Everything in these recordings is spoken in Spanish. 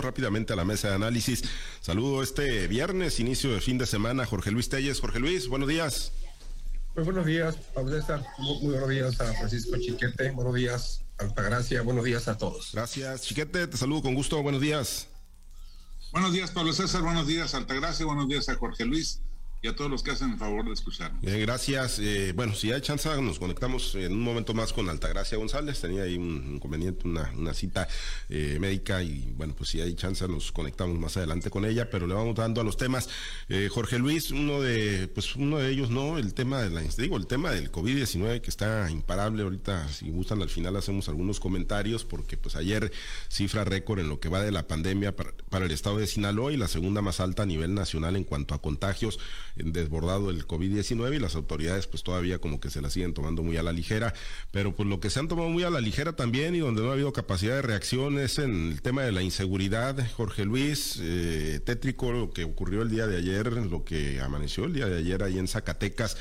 rápidamente a la mesa de análisis. Saludo este viernes, inicio de fin de semana, Jorge Luis Telles. Jorge Luis, buenos días. Muy buenos días, Pablo César. Muy, muy buenos días a Francisco Chiquete. Buenos días, Altagracia. Buenos días a todos. Gracias, Chiquete. Te saludo con gusto. Buenos días. Buenos días, Pablo César. Buenos días, Altagracia. Buenos días a Jorge Luis y a todos los que hacen el favor de escucharnos. Gracias. Eh, bueno, si hay chance, nos conectamos en un momento más con Altagracia González. Tenía ahí un inconveniente, una, una cita eh, médica y bueno, pues si hay chance, nos conectamos más adelante con ella, pero le vamos dando a los temas. Eh, Jorge Luis, uno de, pues uno de ellos, ¿no? El tema de la, digo, el tema del COVID-19 que está imparable ahorita. Si gustan, al final hacemos algunos comentarios porque pues ayer cifra récord en lo que va de la pandemia para, para el estado de Sinaloa y la segunda más alta a nivel nacional en cuanto a contagios desbordado el COVID-19 y las autoridades pues todavía como que se la siguen tomando muy a la ligera, pero pues lo que se han tomado muy a la ligera también y donde no ha habido capacidad de reacción es en el tema de la inseguridad, Jorge Luis, eh, tétrico lo que ocurrió el día de ayer, lo que amaneció el día de ayer ahí en Zacatecas,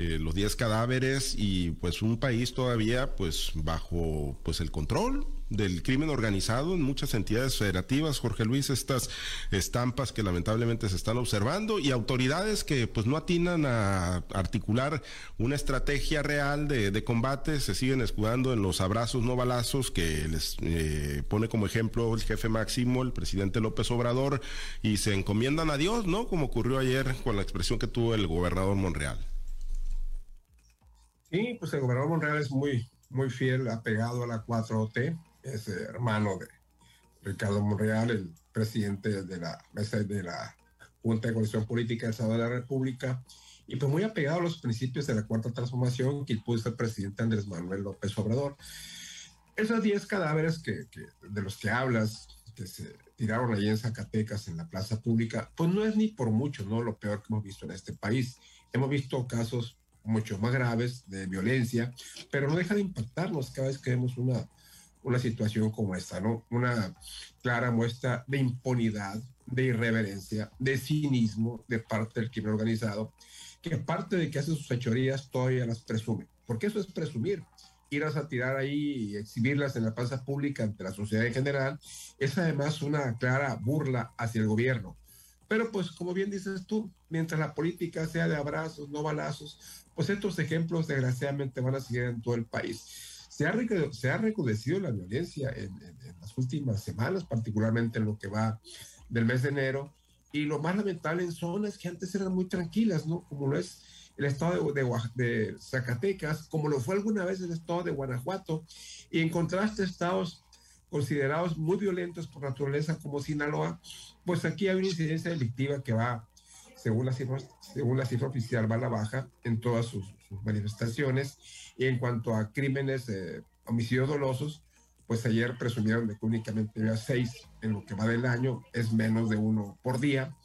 eh, los 10 cadáveres y pues un país todavía pues bajo pues el control del crimen organizado en muchas entidades federativas, Jorge Luis, estas estampas que lamentablemente se están observando y autoridades que pues no atinan a articular una estrategia real de, de combate, se siguen escudando en los abrazos no balazos que les eh, pone como ejemplo el jefe máximo, el presidente López Obrador, y se encomiendan a Dios, ¿no? Como ocurrió ayer con la expresión que tuvo el gobernador Monreal. Sí, pues el gobernador Monreal es muy, muy fiel, apegado a la 4T, es hermano de Ricardo Monreal, el presidente de la mesa de la Junta de Coalición Política del Estado de la República, y pues muy apegado a los principios de la cuarta transformación que impuso el presidente Andrés Manuel López Obrador. Esos 10 cadáveres que, que, de los que hablas, que se tiraron allí en Zacatecas, en la plaza pública, pues no es ni por mucho, ¿no? Lo peor que hemos visto en este país. Hemos visto casos mucho más graves de violencia, pero no deja de impactarnos cada vez que vemos una, una situación como esta, ¿no? Una clara muestra de impunidad, de irreverencia, de cinismo de parte del crimen organizado, que aparte de que hace sus fechorías, todavía las presume. Porque eso es presumir. Irás a tirar ahí y exhibirlas en la plaza pública ante la sociedad en general, es además una clara burla hacia el gobierno. Pero pues como bien dices tú, mientras la política sea de abrazos, no balazos, pues estos ejemplos desgraciadamente van a seguir en todo el país. Se ha, se ha recrudecido la violencia en, las últimas semanas, particularmente en lo que va del mes de enero, y lo más lamentable en zonas que antes eran muy tranquilas, ¿no? Como lo es el estado de, de, de Zacatecas, como lo fue alguna vez el estado de Guanajuato, y en contraste estados considerados muy violentos por naturaleza como Sinaloa, pues aquí hay una incidencia delictiva que va, según la cifra, según la cifra oficial, va a la baja en todas sus, sus manifestaciones. Y en cuanto a crímenes, eh, homicidios dolosos, pues ayer presumieron de que únicamente había seis en lo que va del año, es menos de uno por día.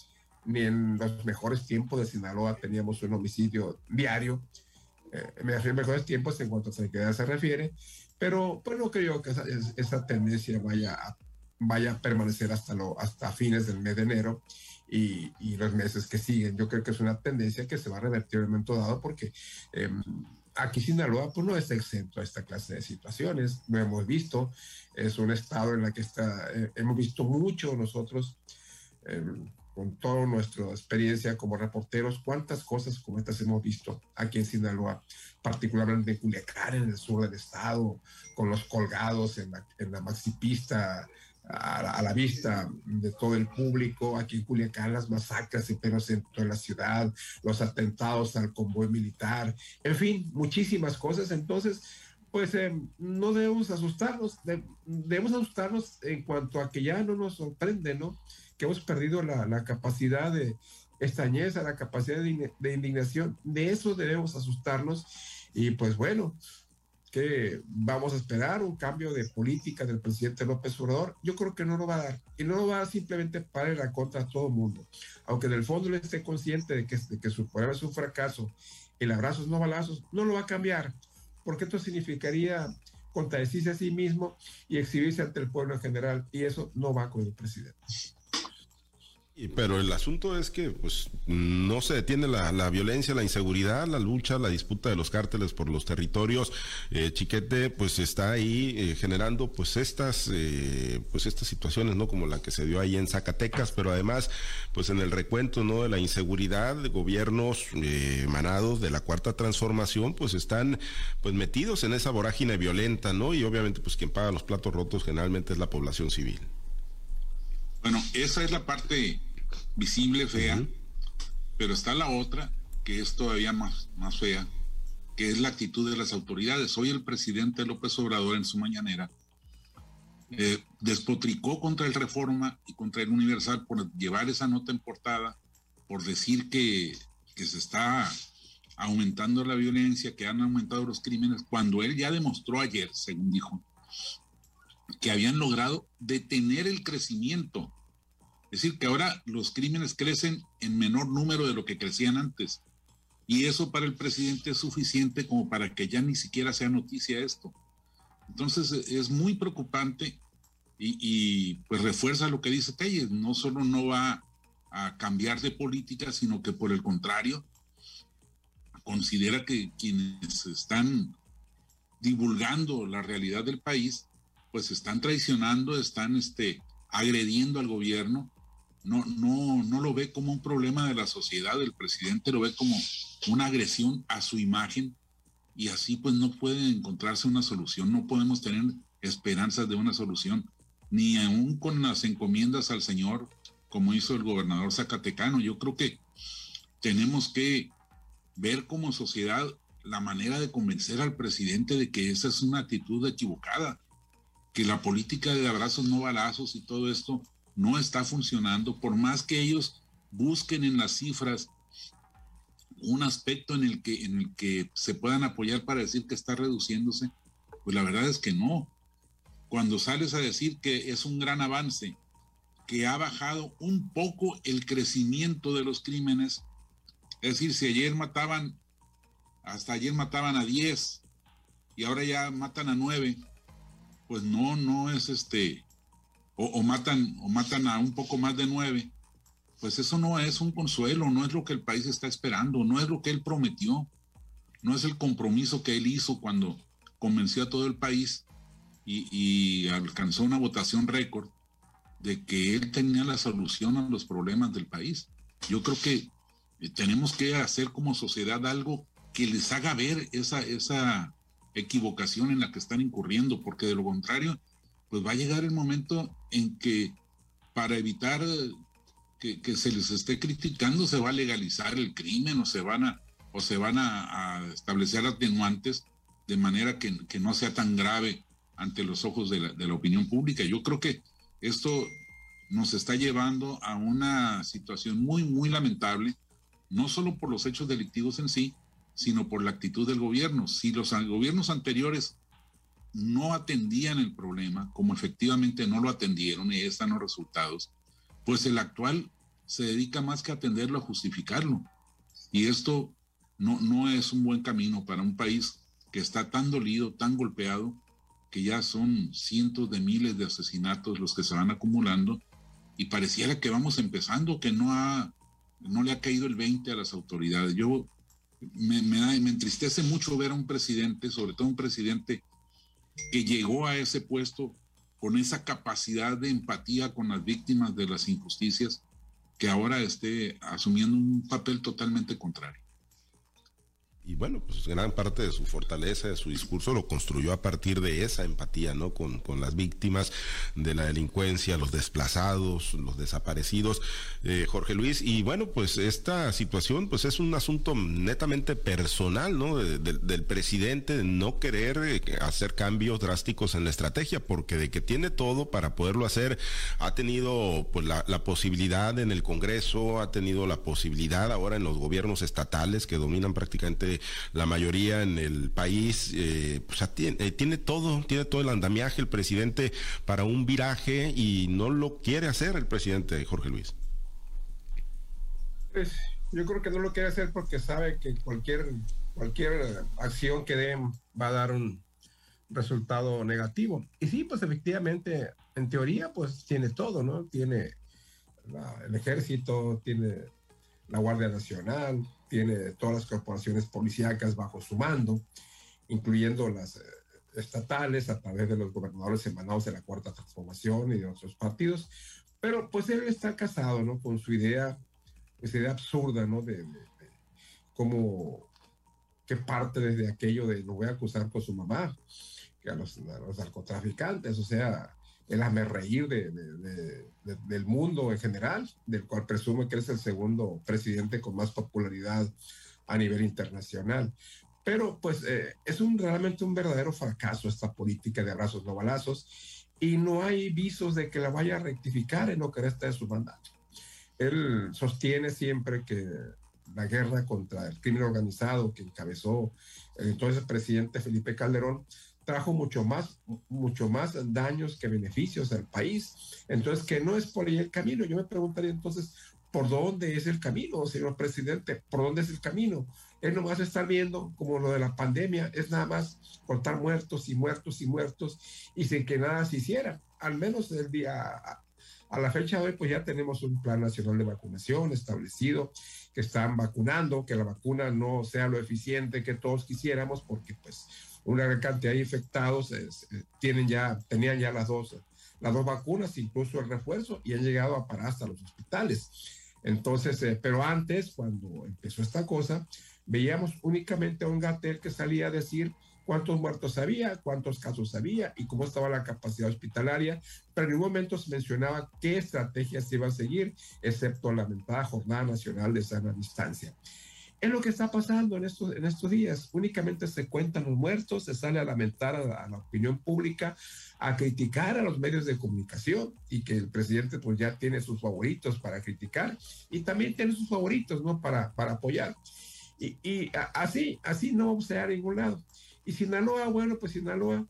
Ni en los mejores tiempos de Sinaloa teníamos un homicidio diario. Eh, me refiero a mejores tiempos en cuanto a tranquilidad se refiere, pero pues no creo que esa, esa tendencia vaya a, vaya a permanecer hasta, lo, hasta fines del mes de enero y, y, los meses que siguen. Yo creo que es una tendencia que se va a revertir en un momento dado porque eh, aquí Sinaloa pues no está exento a esta clase de situaciones, lo hemos visto, es un estado en el que está, eh, hemos visto mucho nosotros. Eh, con toda nuestra experiencia como reporteros, cuántas cosas como estas hemos visto aquí en Sinaloa, particularmente en Culiacán, en el sur del estado, con los colgados en la, en la maxipista a la, vista de todo el público, aquí en Culiacán las masacres en pleno centro de la ciudad, los atentados al convoy militar, en fin, muchísimas cosas. Entonces, pues eh, no debemos asustarnos, de, debemos asustarnos en cuanto a que ya no nos sorprende, ¿no? que hemos perdido la, capacidad de estañeza, la capacidad de, indignación. De eso debemos asustarnos. Y pues bueno, que vamos a esperar un cambio de política del presidente López Obrador. Yo creo que no lo va a dar. Y no lo va a dar simplemente para ir a contra a todo el mundo. Aunque en el fondo él esté consciente de que, de que su programa es un fracaso, el abrazo es no balazos, no lo va a cambiar. Porque esto significaría contradecirse a sí mismo y exhibirse ante el pueblo en general. Y eso no va con el presidente. Pero el asunto es que pues no se detiene la, violencia, la inseguridad, la lucha, la disputa de los cárteles por los territorios. Eh, Chiquete pues está ahí eh, generando pues estas eh, pues estas situaciones, ¿no? Como la que se dio ahí en Zacatecas, pero además pues en el recuento, ¿no? De la inseguridad, de gobiernos emanados de la cuarta transformación pues están pues metidos en esa vorágine violenta, ¿no? Y obviamente pues quien paga los platos rotos generalmente es la población civil. Bueno, esa es la parte visible, fea, pero está la otra que es todavía más, más fea, que es la actitud de las autoridades. Hoy el presidente López Obrador en su mañanera eh, despotricó contra el Reforma y contra el Universal por llevar esa nota en portada, por decir que, que se está aumentando la violencia, que han aumentado los crímenes, cuando él ya demostró ayer, según dijo, que habían logrado detener el crecimiento. Es decir, que ahora los crímenes crecen en menor número de lo que crecían antes. Y eso para el presidente es suficiente como para que ya ni siquiera sea noticia esto. Entonces es muy preocupante y, pues refuerza lo que dice Telles. No solo no va a cambiar de política, sino que por el contrario, considera que quienes están divulgando la realidad del país pues están traicionando, están este, agrediendo al gobierno. No, no, no lo ve como un problema de la sociedad, el presidente lo ve como una agresión a su imagen y así pues no puede encontrarse una solución, no podemos tener esperanzas de una solución, ni aún con las encomiendas al Señor, como hizo el gobernador Zacatecano. Yo creo que tenemos que ver como sociedad la manera de convencer al presidente de que esa es una actitud equivocada que la política de abrazos no balazos y todo esto no está funcionando, por más que ellos busquen en las cifras un aspecto en el que, en el que se puedan apoyar para decir que está reduciéndose, pues la verdad es que no. Cuando sales a decir que es un gran avance, que ha bajado un poco el crecimiento de los crímenes, es decir, si ayer mataban, hasta ayer mataban a 10 y ahora ya matan a 9, pues no, no es este, o, matan, o matan a un poco más de nueve, pues eso no es un consuelo, no es lo que el país está esperando, no es lo que él prometió, no es el compromiso que él hizo cuando convenció a todo el país y, y alcanzó una votación récord de que él tenía la solución a los problemas del país. Yo creo que eh, tenemos que hacer como sociedad algo que les haga ver esa, esa, equivocación en la que están incurriendo, porque de lo contrario, pues va a llegar el momento en que para evitar que, se les esté criticando se va a legalizar el crimen o se van a, o se van a, establecer atenuantes de manera que, no sea tan grave ante los ojos de la, de la opinión pública. Yo creo que esto nos está llevando a una situación muy, muy lamentable, no solo por los hechos delictivos en sí, sino por la actitud del gobierno. Si los gobiernos anteriores no atendían el problema, como efectivamente no lo atendieron y ahí están los resultados, pues el actual se dedica más que a atenderlo, a justificarlo. Y esto no, no es un buen camino para un país que está tan dolido, tan golpeado, que ya son cientos de miles de asesinatos los que se van acumulando y pareciera que vamos empezando, que no ha, no le ha caído el 20 a las autoridades. Yo me, me, entristece mucho ver a un presidente, sobre todo un presidente que llegó a ese puesto con esa capacidad de empatía con las víctimas de las injusticias, que ahora esté asumiendo un papel totalmente contrario y bueno, pues gran parte de su fortaleza, de su discurso, lo construyó a partir de esa empatía, ¿no? Con, con las víctimas de la delincuencia, los desplazados, los desaparecidos, eh, Jorge Luis. Y bueno, pues esta situación, pues es un asunto netamente personal, ¿no? del presidente de no querer eh, hacer cambios drásticos en la estrategia, porque de que tiene todo para poderlo hacer, ha tenido pues la, la posibilidad en el Congreso, ha tenido la posibilidad ahora en los gobiernos estatales que dominan prácticamente la mayoría en el país, eh, pues, eh, tiene, todo, tiene todo el andamiaje el presidente para un viraje y no lo quiere hacer el presidente Jorge Luis. Pues, yo creo que no lo quiere hacer porque sabe que cualquier, cualquier acción que den va a dar un resultado negativo. Y sí, pues efectivamente, en teoría, pues tiene todo, ¿no? Tiene el ejército, tiene la Guardia Nacional, tiene todas las corporaciones policíacas bajo su mando, incluyendo las eh, estatales a través de los gobernadores emanados de la Cuarta Transformación y de otros partidos. Pero pues él está casado, ¿no? Con su idea, esa idea absurda, ¿no? De, cómo que parte desde aquello de lo voy a acusar con su mamá, que a los, a los narcotraficantes, o sea, el reír de, del mundo en general, del cual presume que es el segundo presidente con más popularidad a nivel internacional. Pero pues eh, es un, realmente un verdadero fracaso esta política de abrazos no balazos y no hay visos de que la vaya a rectificar en lo que resta de su mandato. Él sostiene siempre que la guerra contra el crimen organizado que encabezó el entonces presidente Felipe Calderón trajo mucho más, mucho más daños que beneficios al país. Entonces, que no es por ahí el camino. Yo me preguntaría entonces, ¿por dónde es el camino, señor presidente? ¿Por dónde es el camino? Él nomás está viendo como lo de la pandemia, es nada más contar muertos y muertos y muertos y sin que nada se hiciera. Al menos el día, a la fecha de hoy, pues ya tenemos un plan nacional de vacunación establecido, que están vacunando, que la vacuna no sea lo eficiente que todos quisiéramos, porque pues una gran cantidad de infectados eh, tienen ya, tenían ya las dos, las dos vacunas, incluso el refuerzo, y han llegado a parar hasta los hospitales. Entonces, eh, pero antes, cuando empezó esta cosa, veíamos únicamente a un Gatel que salía a decir cuántos muertos había, cuántos casos había y cómo estaba la capacidad hospitalaria, pero en ningún momento se mencionaba qué estrategias se iba a seguir, excepto la lamentada Jornada Nacional de Sana Distancia. Es lo que está pasando en estos, en estos días. Únicamente se cuentan los muertos, se sale a lamentar a la, opinión pública, a criticar a los medios de comunicación y que el presidente pues ya tiene sus favoritos para criticar y también tiene sus favoritos, ¿no? Para, para apoyar. Y, y así, así no vamos a llegar a ningún lado. Y Sinaloa, bueno, pues Sinaloa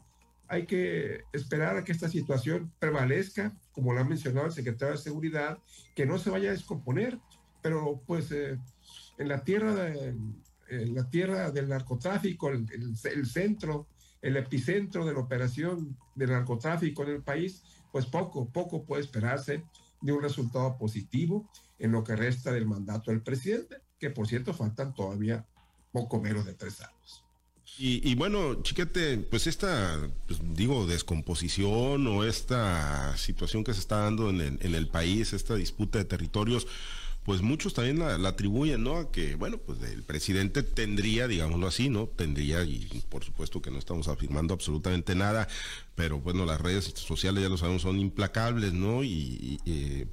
hay que esperar a que esta situación prevalezca, como lo ha mencionado el secretario de Seguridad, que no se vaya a descomponer, pero pues eh, en la tierra, de, la tierra del narcotráfico, el, el, centro, el epicentro de la operación del narcotráfico en el país, pues poco, poco puede esperarse de un resultado positivo en lo que resta del mandato del presidente, que por cierto faltan todavía poco menos de tres años. Y, bueno, chiquete, pues esta, pues digo, descomposición o esta situación que se está dando en el, en el país, esta disputa de territorios, pues muchos también la, atribuyen, ¿no? A que, bueno, pues el presidente tendría, digámoslo así, ¿no? Tendría, y por supuesto que no estamos afirmando absolutamente nada, pero bueno, las redes sociales ya lo sabemos son implacables, ¿no? Y,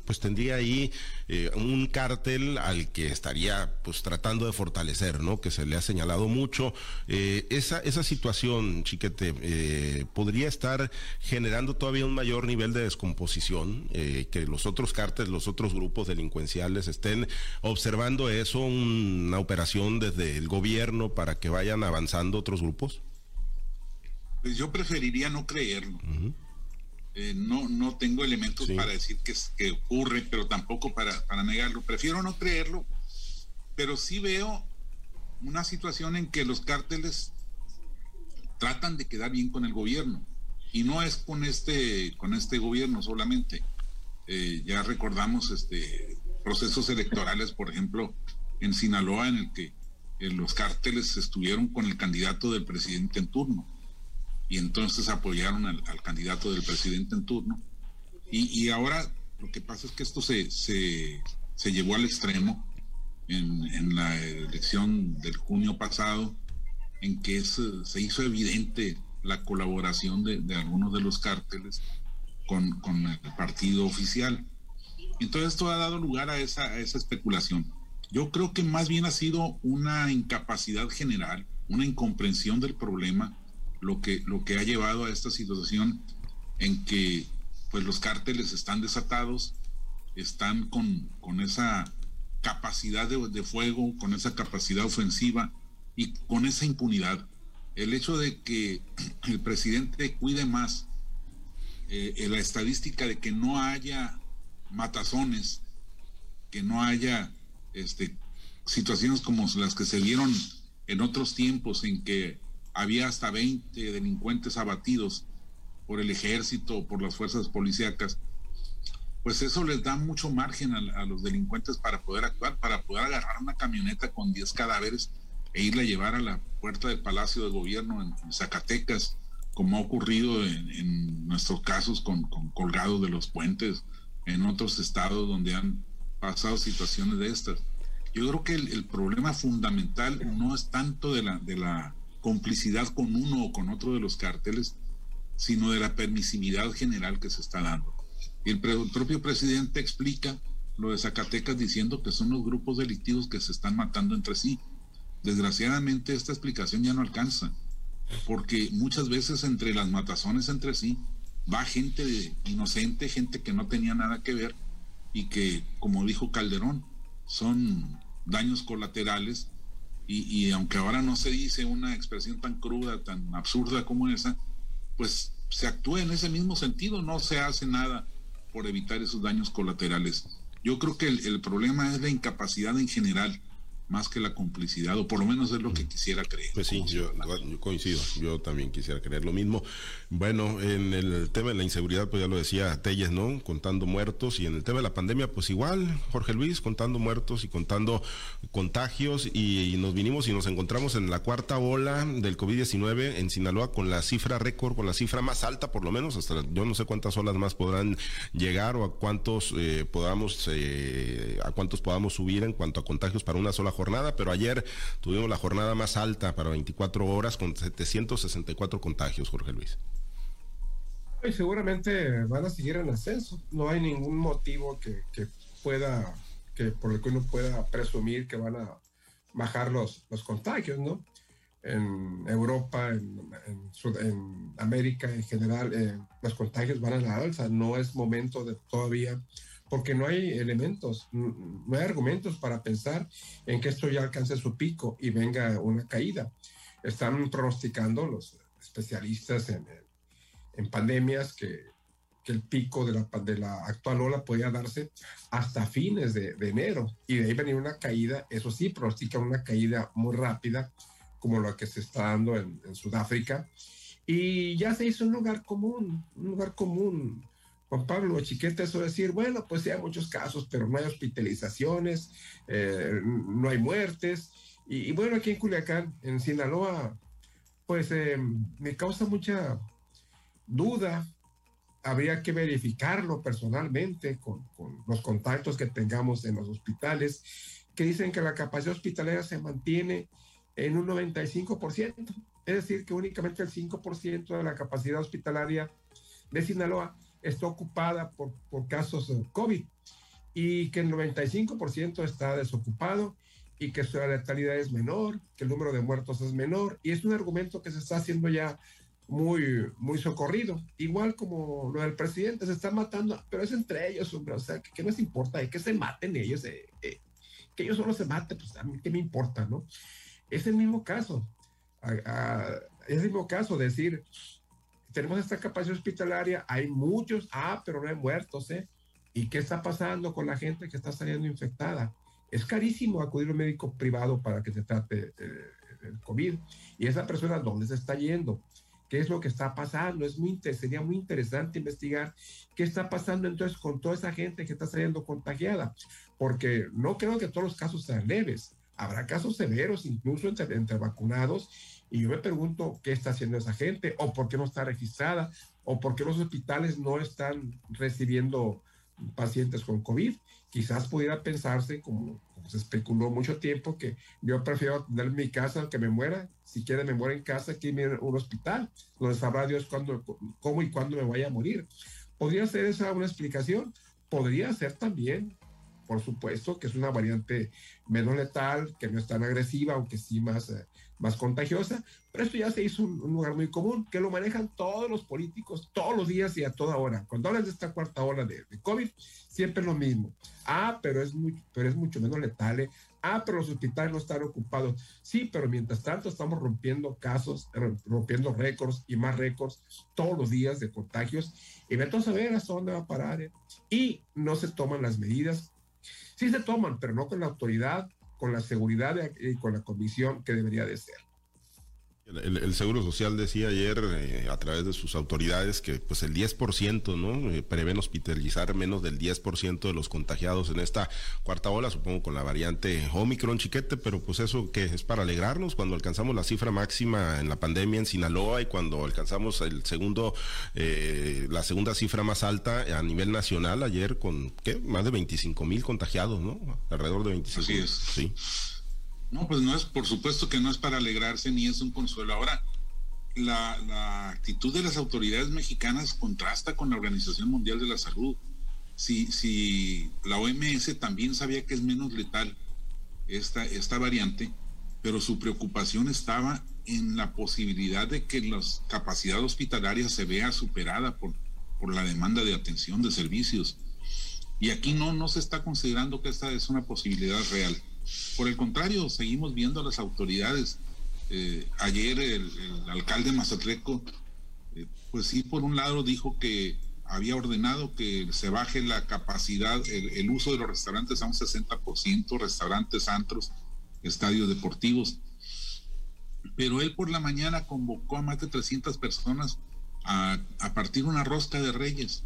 pues tendría ahí eh, un cártel al que estaría pues tratando de fortalecer, ¿no? Que se le ha señalado mucho. Eh, esa, esa situación, chiquete, eh, podría estar generando todavía un mayor nivel de descomposición, que los otros cárteles, los otros grupos delincuenciales estén observando eso, una operación desde el gobierno para que vayan avanzando otros grupos. Pues yo preferiría no creerlo. Eh, no, no tengo elementos para decir que, que, ocurre, pero tampoco para, para negarlo. Prefiero no creerlo, pero sí veo una situación en que los cárteles tratan de quedar bien con el gobierno. Y no es con este, con este gobierno solamente. Eh, ya recordamos este procesos electorales, por ejemplo, en Sinaloa, en el que eh, los cárteles estuvieron con el candidato del presidente en turno y entonces apoyaron al, candidato del presidente en turno. Y, ahora lo que pasa es que esto se, se, llevó al extremo en, la elección del junio pasado, en que se hizo evidente la colaboración de, algunos de los cárteles con, con, el partido oficial. Entonces esto ha dado lugar a esa, a esa especulación. Yo creo que más bien ha sido una incapacidad general, una incomprensión del problema lo que, lo que ha llevado a esta situación en que pues los cárteles están desatados, están con, con esa capacidad de, fuego, con esa capacidad ofensiva y con esa impunidad. El hecho de que el presidente cuide más eh, la estadística de que no haya matazones, que no haya este, situaciones como las que se vieron en otros tiempos en que había hasta 20 delincuentes abatidos por el ejército o por las fuerzas policíacas. pues eso les da mucho margen a, los delincuentes para poder actuar, para poder agarrar una camioneta con 10 cadáveres e irla a llevar a la puerta del Palacio de Gobierno en, Zacatecas, como ha ocurrido en, nuestros casos con, colgados de los puentes, en otros estados donde han pasado situaciones de estas. Yo creo que el, problema fundamental no es tanto de la, de la complicidad con uno o con otro de los cárteles, sino de la permisividad general que se está dando. Y el, propio presidente explica lo de Zacatecas diciendo que son los grupos delictivos que se están matando entre sí. Desgraciadamente esta explicación ya no alcanza, porque muchas veces entre las matazones entre sí va gente inocente, gente que no tenía nada que ver y que, como dijo Calderón, son daños colaterales y, aunque ahora no se dice una expresión tan cruda, tan absurda como esa, pues se actúa en ese mismo sentido, no se hace nada por evitar esos daños colaterales. Yo creo que el, el problema es la incapacidad en general más que la complicidad, o por lo menos es lo que quisiera creer. Pues sí, yo, coincido, yo también quisiera creer lo mismo. Bueno, en el tema de la inseguridad, pues ya lo decía Telles, ¿no? Contando muertos, y en el tema de la pandemia, pues igual, Jorge Luis, contando muertos y contando contagios, y, nos vinimos y nos encontramos en la cuarta ola del COVID-19 en Sinaloa con la cifra récord, con la cifra más alta, por lo menos, hasta yo no sé cuántas olas más podrán llegar o a cuántos eh, podamos, eh, a cuántos podamos subir en cuanto a contagios para una sola jornada jornada, pero ayer tuvimos la jornada más alta para 24 horas con 764 contagios, Jorge Luis. Y seguramente van a seguir en ascenso. No hay ningún motivo que, pueda, que por el que uno pueda presumir que van a bajar los, los contagios, ¿no? En Europa, en, en, América en general, eh, los contagios van a la alza. No es momento de todavía porque no hay elementos, no hay argumentos para pensar en que esto ya alcance su pico y venga una caída. Están pronosticando los especialistas en, en pandemias que, que, el pico de la, de la actual ola podría darse hasta fines de, de, enero y de ahí venir una caída, eso sí, pronostica una caída muy rápida como la que se está dando en, en Sudáfrica. Y ya se hizo un lugar común, un lugar común Juan Pablo Chiquete eso decir, bueno, pues sí hay muchos casos, pero no hay hospitalizaciones, eh, no hay muertes. Y, bueno, aquí en Culiacán, en Sinaloa, pues eh, me causa mucha duda. Habría que verificarlo personalmente con, con los contactos que tengamos en los hospitales, que dicen que la capacidad hospitalaria se mantiene en un 95%, es decir, que únicamente el 5% de la capacidad hospitalaria de Sinaloa está ocupada por, por casos de COVID y que el 95% está desocupado y que su letalidad es menor, que el número de muertos es menor, y es un argumento que se está haciendo ya muy, muy socorrido, igual como lo del presidente, se está matando, pero es entre ellos, hombre, o sea, que, que no importa, que se maten ellos, eh, eh, que ellos solo se maten, pues a mí qué me importa, ¿no? Es el mismo caso, es el mismo caso, decir, tenemos esta capacidad hospitalaria, hay muchos, ah, pero no hay muertos, ¿eh? ¿Y qué está pasando con la gente que está saliendo infectada? Es carísimo acudir a un médico privado para que se trate eh, el COVID. Y esa persona, ¿dónde se está yendo? ¿Qué es lo que está pasando? Es muy, sería muy interesante investigar qué está pasando entonces con toda esa gente que está saliendo contagiada, porque no creo que todos los casos sean leves. Habrá casos severos, incluso entre, entre vacunados, y yo me pregunto qué está haciendo esa gente, o por qué no está registrada, o por qué los hospitales no están recibiendo pacientes con COVID. Quizás pudiera pensarse, como, se especuló mucho tiempo, que yo prefiero tener mi casa que me muera. Si quiere, me muera en casa que en un hospital, donde sabrá Dios cuándo, cómo y cuándo me vaya a morir. ¿Podría ser esa una explicación? Podría ser también por supuesto, que es una variante menos letal, que no es tan agresiva, aunque sí más, eh, más contagiosa, pero esto ya se hizo un, lugar muy común, que lo manejan todos los políticos, todos los días y a toda hora. Cuando hablan de esta cuarta ola de, COVID, siempre es lo mismo. Ah, pero es, muy, pero es mucho menos letal. ¿eh? Ah, pero los hospitales no están ocupados. Sí, pero mientras tanto estamos rompiendo casos, rompiendo récords y más récords todos los días de contagios. Y vamos a ver hasta dónde va a parar. ¿eh? Y no se toman las medidas Sí se toman, pero no con la autoridad, con la seguridad y con la comisión que debería de ser. El, Seguro Social decía ayer eh, a través de sus autoridades que pues el 10%, ¿no? Eh, prevén hospitalizar menos del 10% de los contagiados en esta cuarta ola, supongo con la variante Omicron chiquete, pero pues eso que es para alegrarnos cuando alcanzamos la cifra máxima en la pandemia en Sinaloa y cuando alcanzamos el segundo, eh, la segunda cifra más alta a nivel nacional ayer con, ¿qué? Más de 25 mil contagiados, ¿no? Alrededor de 25 Así es. Sí. No, pues no es, por supuesto que no es para alegrarse ni es un consuelo. Ahora, la, actitud de las autoridades mexicanas contrasta con la Organización Mundial de la Salud. Si, si la OMS también sabía que es menos letal esta, esta variante, pero su preocupación estaba en la posibilidad de que la capacidad hospitalaria se vea superada por, por la demanda de atención de servicios. Y aquí no, no se está considerando que esta es una posibilidad real. Por el contrario, seguimos viendo a las autoridades. Eh, ayer el, alcalde Mazatleco, eh, pues sí, por un lado dijo que había ordenado que se baje la capacidad, el, uso de los restaurantes a un 60%, restaurantes, antros, estadios deportivos. Pero él por la mañana convocó a más de 300 personas a, a partir una rosca de reyes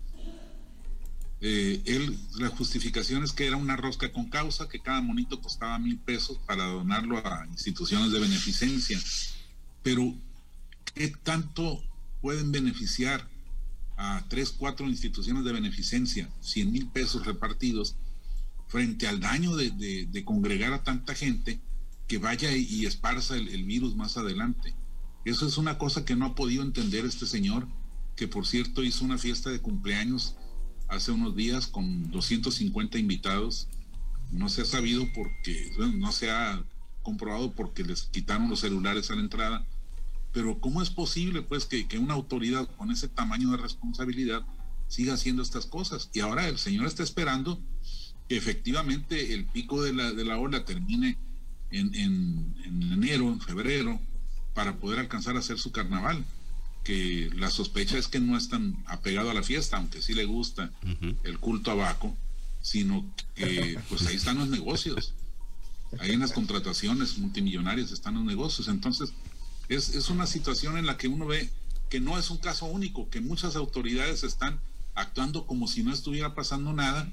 eh, él, la justificación es que era una rosca con causa, que cada monito costaba mil pesos para donarlo a instituciones de beneficencia. Pero, ¿qué tanto pueden beneficiar a tres, cuatro instituciones de beneficencia, 100 mil pesos repartidos, frente al daño de, congregar a tanta gente que vaya y, esparza el, el virus más adelante? Eso es una cosa que no ha podido entender este señor, que por cierto hizo una fiesta de cumpleaños hace unos días con 250 invitados. No se ha sabido porque, no se ha comprobado porque les quitaron los celulares a la entrada. Pero ¿cómo es posible pues que, una autoridad con ese tamaño de responsabilidad siga haciendo estas cosas? Y ahora el señor está esperando que efectivamente el pico de la, de la ola termine en, en, en enero, en febrero, para poder alcanzar a hacer su carnaval que la sospecha es que no es tan apegado a la fiesta, aunque sí le gusta el culto a Baco, sino que pues ahí están los negocios. Ahí en las contrataciones multimillonarias están los negocios. Entonces, es, es una situación en la que uno ve que no es un caso único, que muchas autoridades están actuando como si no estuviera pasando nada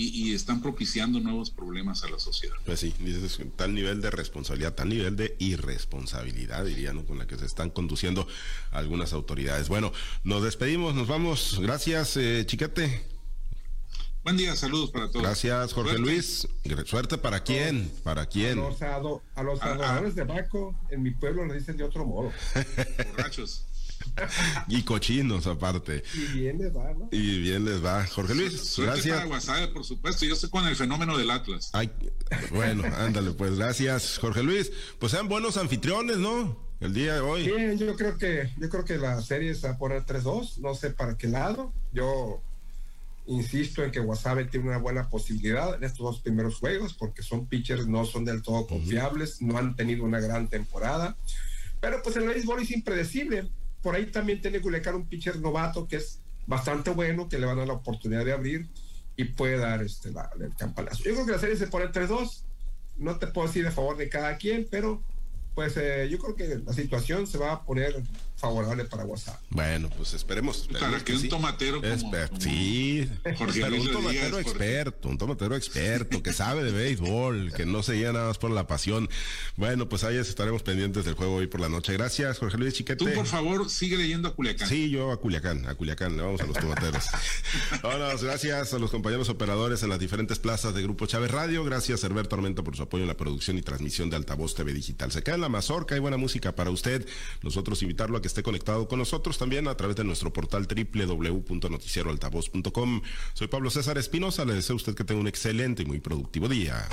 y, están propiciando nuevos problemas a la sociedad. Pues sí, dices tal nivel de responsabilidad, tal nivel de irresponsabilidad, diría, ¿no? con la que se están conduciendo algunas autoridades. Bueno, nos despedimos, nos vamos. Gracias, eh, Chiquete. Buen día, saludos para todos. Gracias, Jorge Luis. Suerte para quién, para quién. A los, a los adoradores de Baco, en mi pueblo le dicen de otro modo. Borrachos. y cochinos aparte. Y bien les va, ¿no? Y bien les va. Jorge Luis, gracias. Para por supuesto. Yo estoy con el fenómeno del Atlas. bueno, ándale, pues gracias, Jorge Luis. Pues sean buenos anfitriones, ¿no? El día de hoy. Bien, yo creo que, yo creo que la serie se va a poner 3-2. No sé para qué lado. Yo insisto en que Wasabe tiene una buena posibilidad en estos dos primeros juegos, porque son pitchers, no son del todo confiables, no han tenido una gran temporada. Pero pues el béisbol es impredecible por ahí también tiene Culiacán un pitcher novato que es bastante bueno, que le va a dar la oportunidad de abrir y puede dar este, el campanazo. Yo creo que la serie se pone 3-2. No te puedo decir a favor de cada quien, pero pues eh, yo creo que la situación se va a poner favorable para WhatsApp. Bueno, pues esperemos. para que, un tomatero como, sí, un tomatero experto, un tomatero experto que sabe de béisbol, que no se guía nada más por la pasión. Bueno, pues ahí estaremos pendientes del juego hoy por la noche. Gracias, Jorge Luis Chiquete. Tú, por favor, sigue leyendo a Culiacán. Sí, yo a Culiacán, a Culiacán, le vamos a los tomateros. Vámonos, gracias a los compañeros operadores en las diferentes plazas de Grupo Chávez Radio. Gracias, Herbert Tormenta, por su apoyo en la producción y transmisión de Altavoz TV Digital. Se queda en la mazorca, hay buena música para usted. Nosotros invitarlo a que esté conectado con nosotros también a través de nuestro portal www.noticieroaltavoz.com. Soy Pablo César Espinosa, le deseo a usted que tenga un excelente y muy productivo día.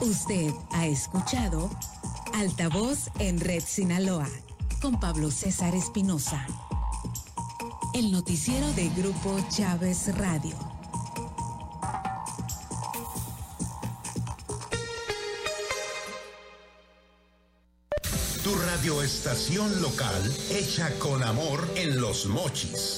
Usted ha escuchado Altavoz en Red Sinaloa con Pablo César Espinosa. El noticiero de Grupo Chávez Radio. Radioestación local hecha con amor en los mochis.